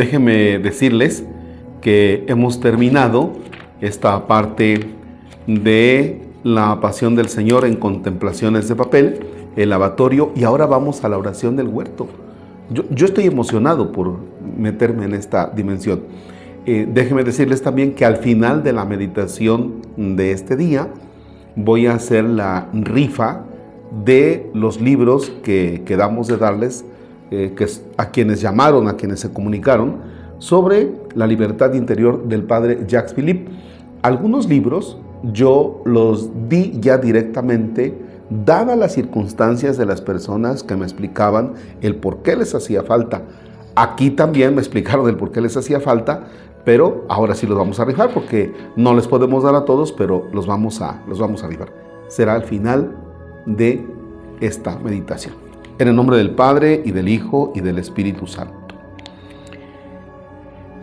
déjenme decirles que hemos terminado esta parte de la pasión del Señor en contemplaciones de papel, el lavatorio y ahora vamos a la oración del huerto. Yo, estoy emocionado por meterme en esta dimensión. Eh, déjenme decirles también que al final de la meditación de este día voy a hacer la rifa de los libros que quedamos de darles eh, que, a quienes llamaron, a quienes se comunicaron, sobre la libertad interior del padre Jacques Philippe. Algunos libros yo los di ya directamente, dadas las circunstancias de las personas que me explicaban el por qué les hacía falta. Aquí también me explicaron el por qué les hacía falta, pero ahora sí los vamos a rifar porque no les podemos dar a todos, pero los vamos a, los vamos a rifar. Será al final de esta meditación. En el nombre del Padre y del Hijo y del Espíritu Santo.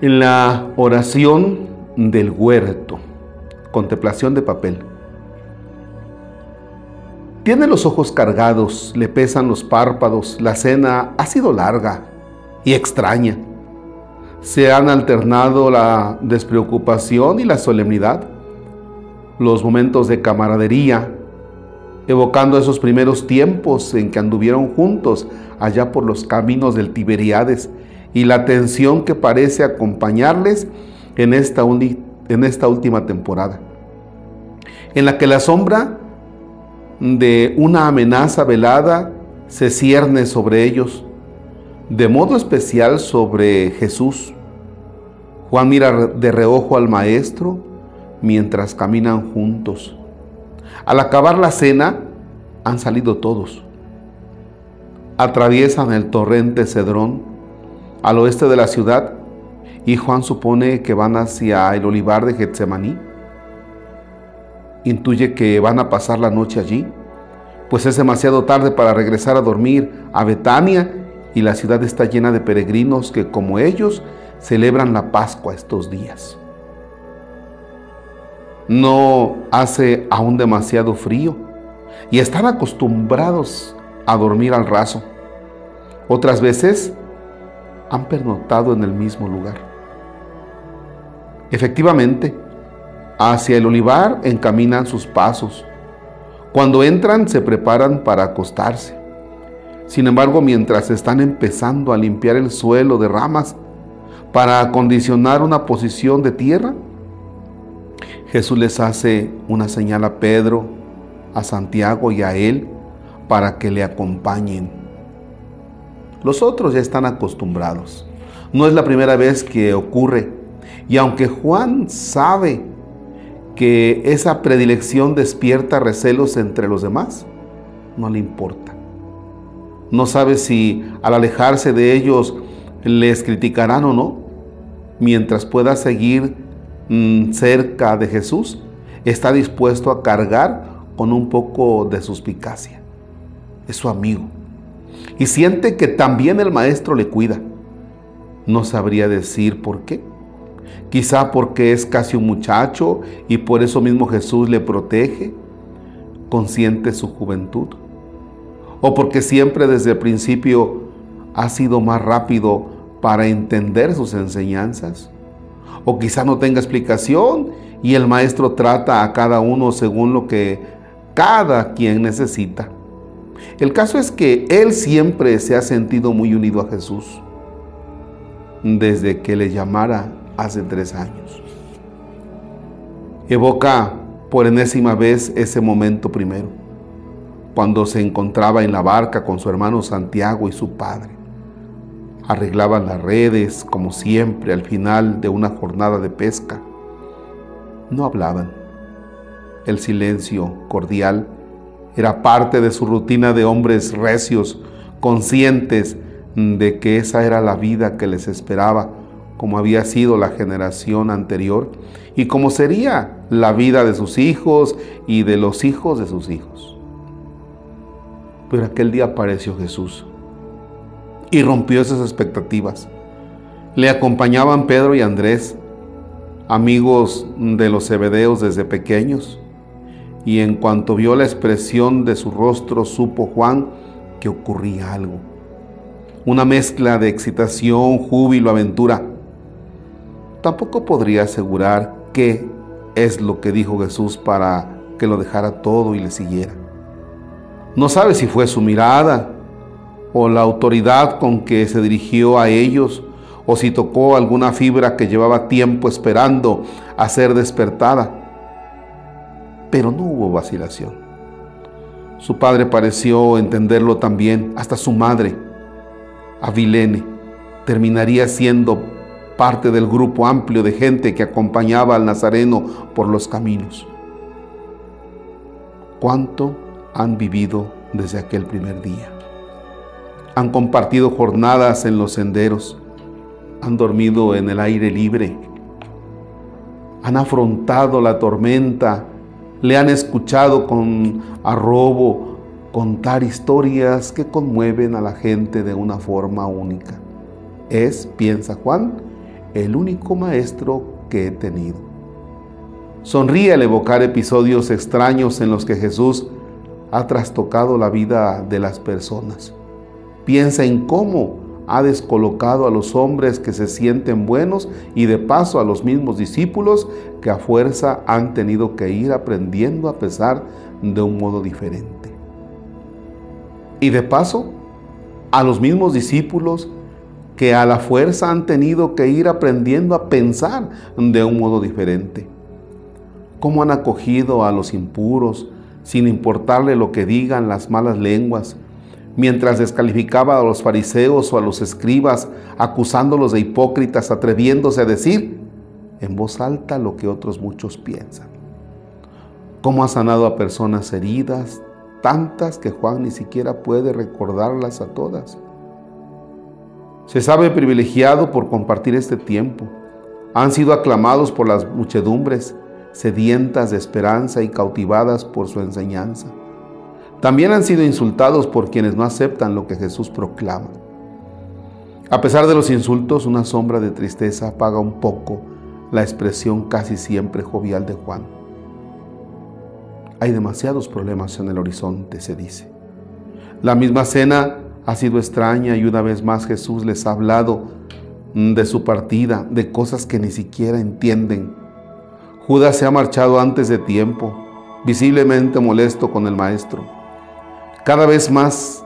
En la oración del huerto, contemplación de papel. Tiene los ojos cargados, le pesan los párpados, la cena ha sido larga y extraña. Se han alternado la despreocupación y la solemnidad, los momentos de camaradería, evocando esos primeros tiempos en que anduvieron juntos allá por los caminos del Tiberiades y la tensión que parece acompañarles en esta, en esta última temporada, en la que la sombra de una amenaza velada se cierne sobre ellos, de modo especial sobre Jesús. Juan mira de reojo al maestro mientras caminan juntos. Al acabar la cena, han salido todos. Atraviesan el torrente Cedrón al oeste de la ciudad y Juan supone que van hacia el olivar de Getsemaní. Intuye que van a pasar la noche allí, pues es demasiado tarde para regresar a dormir a Betania y la ciudad está llena de peregrinos que como ellos celebran la Pascua estos días. No hace aún demasiado frío y están acostumbrados a dormir al raso. Otras veces han pernotado en el mismo lugar. Efectivamente, hacia el olivar encaminan sus pasos. Cuando entran se preparan para acostarse. Sin embargo, mientras están empezando a limpiar el suelo de ramas para acondicionar una posición de tierra, Jesús les hace una señal a Pedro, a Santiago y a él para que le acompañen. Los otros ya están acostumbrados. No es la primera vez que ocurre. Y aunque Juan sabe que esa predilección despierta recelos entre los demás, no le importa. No sabe si al alejarse de ellos les criticarán o no. Mientras pueda seguir Mm, cerca de Jesús, está dispuesto a cargar con un poco de suspicacia. Es su amigo. Y siente que también el maestro le cuida. No sabría decir por qué. Quizá porque es casi un muchacho y por eso mismo Jesús le protege, consciente su juventud. O porque siempre desde el principio ha sido más rápido para entender sus enseñanzas o quizá no tenga explicación y el maestro trata a cada uno según lo que cada quien necesita. El caso es que él siempre se ha sentido muy unido a Jesús desde que le llamara hace tres años. Evoca por enésima vez ese momento primero, cuando se encontraba en la barca con su hermano Santiago y su padre arreglaban las redes como siempre al final de una jornada de pesca. No hablaban. El silencio cordial era parte de su rutina de hombres recios, conscientes de que esa era la vida que les esperaba, como había sido la generación anterior y como sería la vida de sus hijos y de los hijos de sus hijos. Pero aquel día apareció Jesús y rompió esas expectativas. Le acompañaban Pedro y Andrés, amigos de los Zebedeos desde pequeños, y en cuanto vio la expresión de su rostro supo Juan que ocurría algo. una mezcla de excitación, júbilo, aventura. Tampoco podría asegurar qué es lo que dijo Jesús para que lo dejara todo y le siguiera. No sabe si fue su mirada o la autoridad con que se dirigió a ellos o si tocó alguna fibra que llevaba tiempo esperando a ser despertada. Pero no hubo vacilación. Su padre pareció entenderlo también, hasta su madre, Avilene, terminaría siendo parte del grupo amplio de gente que acompañaba al Nazareno por los caminos. ¿Cuánto han vivido desde aquel primer día? Han compartido jornadas en los senderos, han dormido en el aire libre, han afrontado la tormenta, le han escuchado con arrobo contar historias que conmueven a la gente de una forma única. Es, piensa Juan, el único maestro que he tenido. Sonríe al evocar episodios extraños en los que Jesús ha trastocado la vida de las personas. Piensa en cómo ha descolocado a los hombres que se sienten buenos y de paso a los mismos discípulos que a fuerza han tenido que ir aprendiendo a pesar de un modo diferente. Y de paso a los mismos discípulos que a la fuerza han tenido que ir aprendiendo a pensar de un modo diferente. Cómo han acogido a los impuros sin importarle lo que digan las malas lenguas, mientras descalificaba a los fariseos o a los escribas, acusándolos de hipócritas, atreviéndose a decir en voz alta lo que otros muchos piensan. Cómo ha sanado a personas heridas, tantas que Juan ni siquiera puede recordarlas a todas. Se sabe privilegiado por compartir este tiempo. Han sido aclamados por las muchedumbres, sedientas de esperanza y cautivadas por su enseñanza. También han sido insultados por quienes no aceptan lo que Jesús proclama. A pesar de los insultos, una sombra de tristeza apaga un poco la expresión casi siempre jovial de Juan. Hay demasiados problemas en el horizonte, se dice. La misma cena ha sido extraña y una vez más Jesús les ha hablado de su partida, de cosas que ni siquiera entienden. Judas se ha marchado antes de tiempo, visiblemente molesto con el maestro. Cada vez más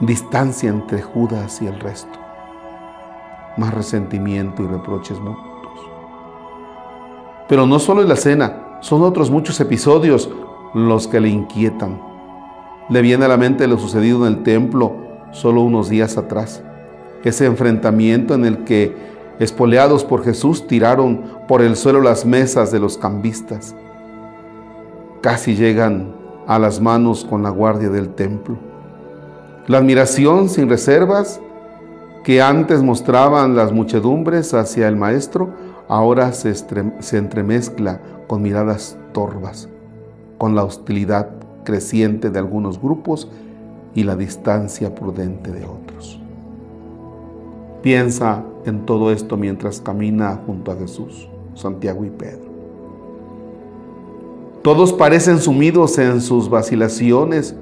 distancia entre Judas y el resto, más resentimiento y reproches mutuos. Pero no solo en la cena, son otros muchos episodios los que le inquietan. Le viene a la mente lo sucedido en el templo solo unos días atrás, ese enfrentamiento en el que, espoleados por Jesús, tiraron por el suelo las mesas de los cambistas. Casi llegan a las manos con la guardia del templo. La admiración sin reservas que antes mostraban las muchedumbres hacia el maestro, ahora se, entremezcla con miradas torvas, con la hostilidad creciente de algunos grupos y la distancia prudente de otros. Piensa en todo esto mientras camina junto a Jesús, Santiago y Pedro. Todos parecen sumidos en sus vacilaciones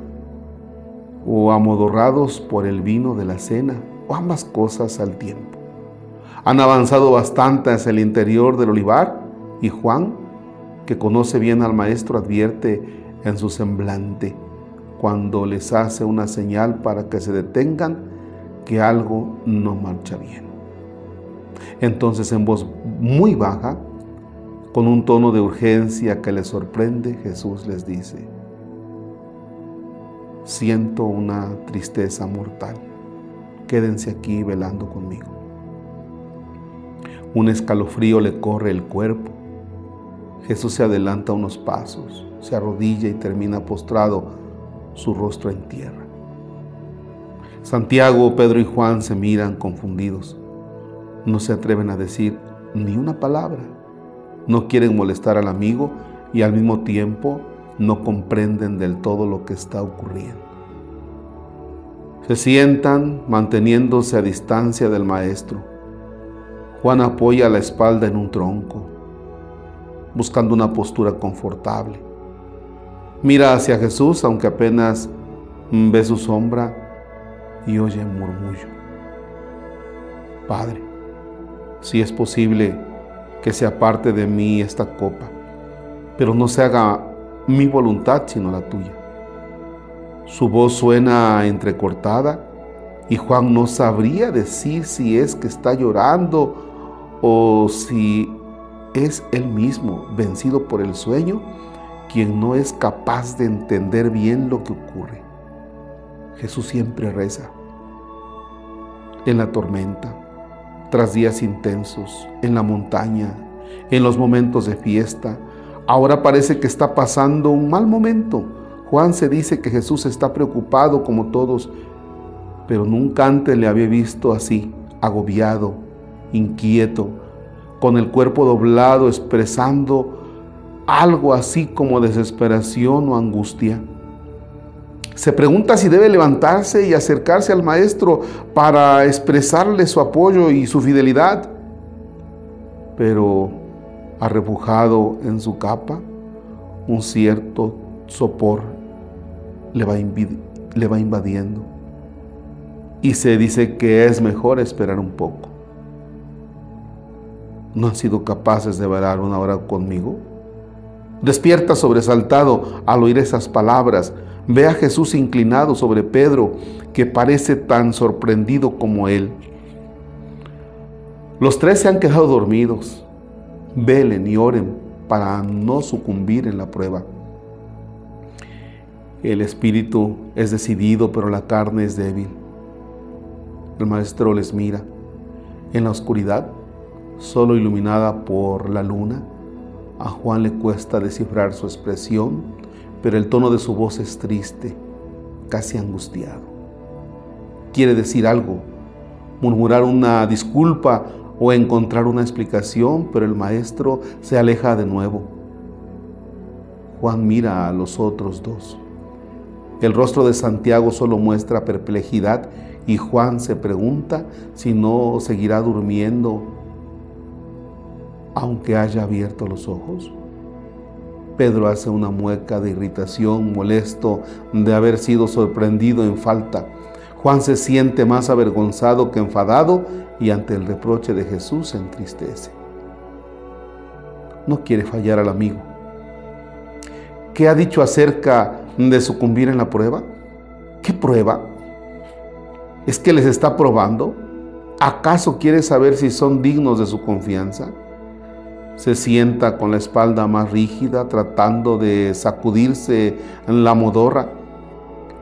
o amodorrados por el vino de la cena, o ambas cosas al tiempo. Han avanzado bastante hacia el interior del olivar y Juan, que conoce bien al maestro, advierte en su semblante cuando les hace una señal para que se detengan que algo no marcha bien. Entonces en voz muy baja, con un tono de urgencia que les sorprende, Jesús les dice, siento una tristeza mortal, quédense aquí velando conmigo. Un escalofrío le corre el cuerpo. Jesús se adelanta unos pasos, se arrodilla y termina postrado su rostro en tierra. Santiago, Pedro y Juan se miran confundidos. No se atreven a decir ni una palabra no quieren molestar al amigo y al mismo tiempo no comprenden del todo lo que está ocurriendo. Se sientan manteniéndose a distancia del maestro. Juan apoya la espalda en un tronco, buscando una postura confortable. Mira hacia Jesús, aunque apenas ve su sombra, y oye un murmullo. Padre, si es posible que sea parte de mí esta copa, pero no se haga mi voluntad sino la tuya. Su voz suena entrecortada y Juan no sabría decir si es que está llorando o si es él mismo, vencido por el sueño, quien no es capaz de entender bien lo que ocurre. Jesús siempre reza. En la tormenta, tras días intensos, en la montaña, en los momentos de fiesta, ahora parece que está pasando un mal momento. Juan se dice que Jesús está preocupado como todos, pero nunca antes le había visto así, agobiado, inquieto, con el cuerpo doblado, expresando algo así como desesperación o angustia. Se pregunta si debe levantarse y acercarse al maestro para expresarle su apoyo y su fidelidad, pero arrebujado en su capa, un cierto sopor le va, le va invadiendo y se dice que es mejor esperar un poco. ¿No han sido capaces de velar una hora conmigo? Despierta sobresaltado al oír esas palabras. Ve a Jesús inclinado sobre Pedro, que parece tan sorprendido como él. Los tres se han quedado dormidos. Velen y oren para no sucumbir en la prueba. El espíritu es decidido, pero la carne es débil. El maestro les mira. En la oscuridad, solo iluminada por la luna, a Juan le cuesta descifrar su expresión, pero el tono de su voz es triste, casi angustiado. Quiere decir algo, murmurar una disculpa o encontrar una explicación, pero el maestro se aleja de nuevo. Juan mira a los otros dos. El rostro de Santiago solo muestra perplejidad y Juan se pregunta si no seguirá durmiendo aunque haya abierto los ojos. Pedro hace una mueca de irritación, molesto de haber sido sorprendido en falta. Juan se siente más avergonzado que enfadado y ante el reproche de Jesús se entristece. No quiere fallar al amigo. ¿Qué ha dicho acerca de sucumbir en la prueba? ¿Qué prueba? ¿Es que les está probando? ¿Acaso quiere saber si son dignos de su confianza? Se sienta con la espalda más rígida tratando de sacudirse en la modorra.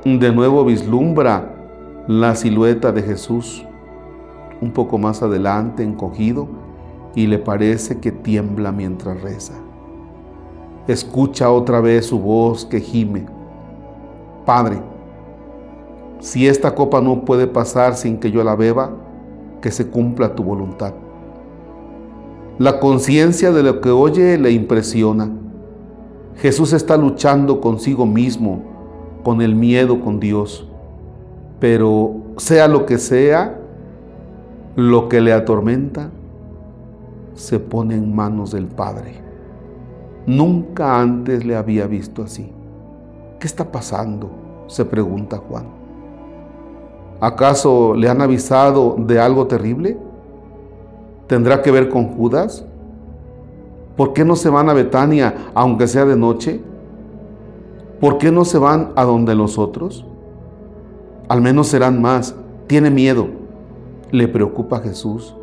De nuevo vislumbra la silueta de Jesús un poco más adelante encogido y le parece que tiembla mientras reza. Escucha otra vez su voz que gime. Padre, si esta copa no puede pasar sin que yo la beba, que se cumpla tu voluntad. La conciencia de lo que oye le impresiona. Jesús está luchando consigo mismo, con el miedo con Dios. Pero sea lo que sea, lo que le atormenta, se pone en manos del Padre. Nunca antes le había visto así. ¿Qué está pasando? se pregunta Juan. ¿Acaso le han avisado de algo terrible? ¿Tendrá que ver con Judas? ¿Por qué no se van a Betania aunque sea de noche? ¿Por qué no se van a donde los otros? Al menos serán más. Tiene miedo. Le preocupa a Jesús.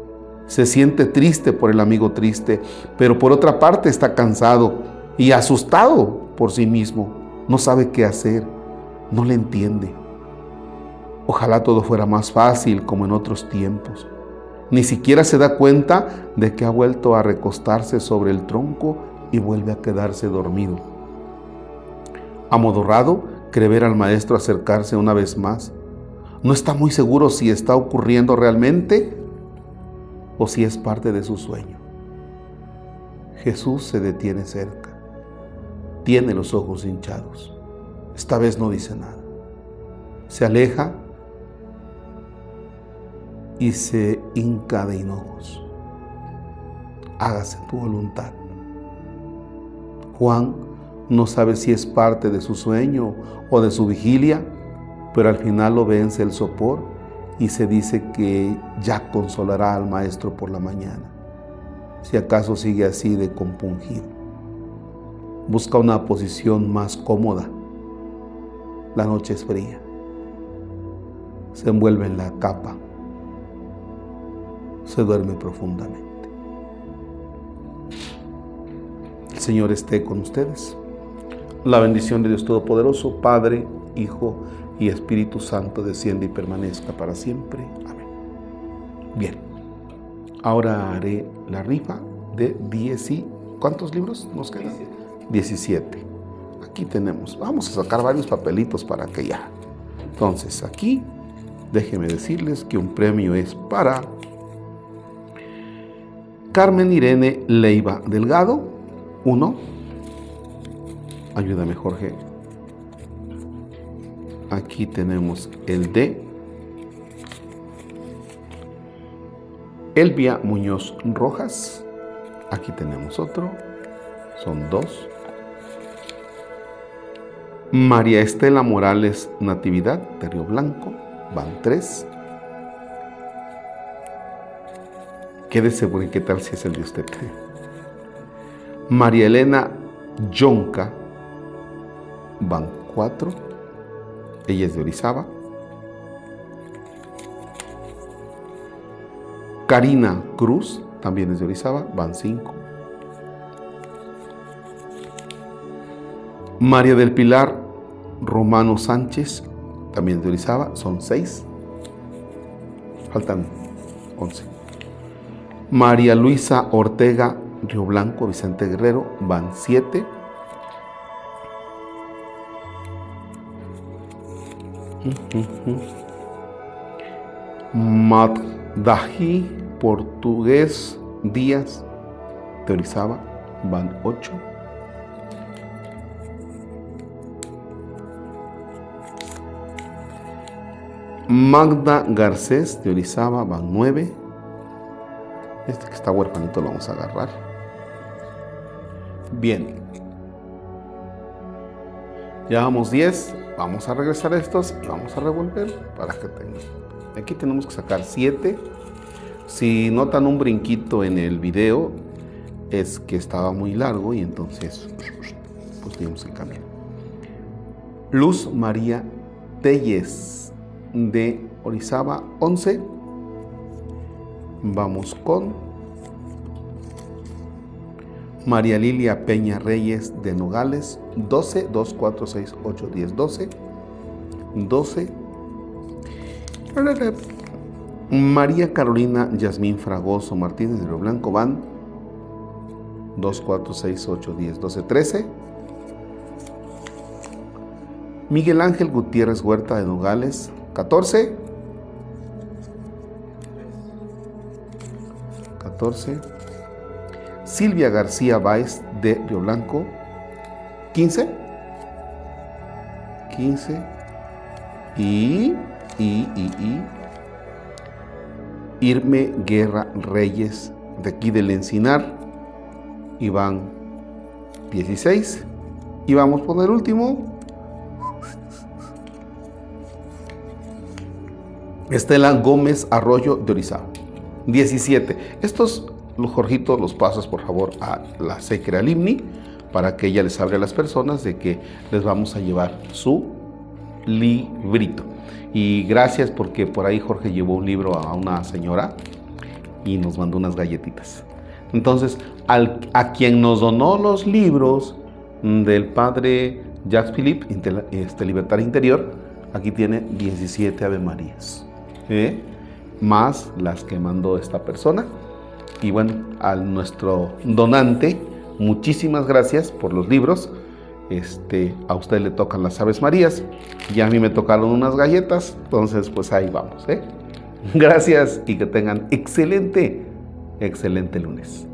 Se siente triste por el amigo triste, pero por otra parte está cansado y asustado por sí mismo. No sabe qué hacer. No le entiende. Ojalá todo fuera más fácil como en otros tiempos. Ni siquiera se da cuenta de que ha vuelto a recostarse sobre el tronco y vuelve a quedarse dormido. Amodorrado, cree ver al maestro acercarse una vez más. No está muy seguro si está ocurriendo realmente o si es parte de su sueño. Jesús se detiene cerca. Tiene los ojos hinchados. Esta vez no dice nada. Se aleja y se hinojos. Hágase tu voluntad. Juan no sabe si es parte de su sueño o de su vigilia, pero al final lo vence el sopor y se dice que ya consolará al maestro por la mañana, si acaso sigue así de compungido. Busca una posición más cómoda. La noche es fría. Se envuelve en la capa. Se duerme profundamente. El Señor esté con ustedes. La bendición de Dios Todopoderoso, Padre, Hijo y Espíritu Santo, desciende y permanezca para siempre. Amén. Bien, ahora haré la rifa de 10 y... ¿Cuántos libros nos quedan? 17. Aquí tenemos, vamos a sacar varios papelitos para que ya. Entonces, aquí, déjenme decirles que un premio es para Carmen Irene Leiva Delgado, 1 Ayúdame, Jorge. Aquí tenemos el D. Elvia Muñoz Rojas. Aquí tenemos otro. Son dos. María Estela Morales Natividad de Río Blanco. Van tres. Quédese seguro qué tal si es el de usted. María Elena Yonca van cuatro. Ella es de Orizaba. Karina Cruz, también es de Orizaba, van cinco. María del Pilar Romano Sánchez, también de Orizaba, son seis. Faltan once. María Luisa Ortega Río Blanco, Vicente Guerrero, van siete. Maddahi, portugués, Díaz, teorizaba, van 8. Magda Garcés, teorizaba, van 9. Este que está huérfanito lo vamos a agarrar. Bien. Ya vamos 10. Vamos a regresar a estos y vamos a revolver para que tengan. Aquí tenemos que sacar 7. Si notan un brinquito en el video, es que estaba muy largo y entonces pues dimos el camino. Luz María Telles de Orizaba 11. Vamos con María Lilia Peña Reyes de Nogales, 12, 2, 4, 6, 8, 10, 12, 12. María Carolina Yasmín Fragoso Martínez de Río Blanco van 2, 4, 6, 8, 10, 12, 13. Miguel Ángel Gutiérrez Huerta de Nogales, 14. 14. Silvia García Báez de Río Blanco, 15. 15. Y, y, y, y. Irme Guerra Reyes de aquí del Encinar, Iván 16. Y vamos por el último. Estela Gómez Arroyo de Orizaba. 17. Estos Jorgito, los pasas por favor a la Secre Alimni para que ella les hable a las personas de que les vamos a llevar su librito. Y gracias porque por ahí Jorge llevó un libro a una señora y nos mandó unas galletitas. Entonces, a quien nos donó los libros del padre Jacques Philippe, este, Libertad Interior, aquí tiene 17 Ave Marías, ¿eh? Más las que mandó esta persona. Y bueno, a nuestro donante, muchísimas gracias por los libros. Este, a usted le tocan las Aves Marías y a mí me tocaron unas galletas, entonces pues ahí vamos. ¿eh? Gracias y que tengan excelente, excelente lunes.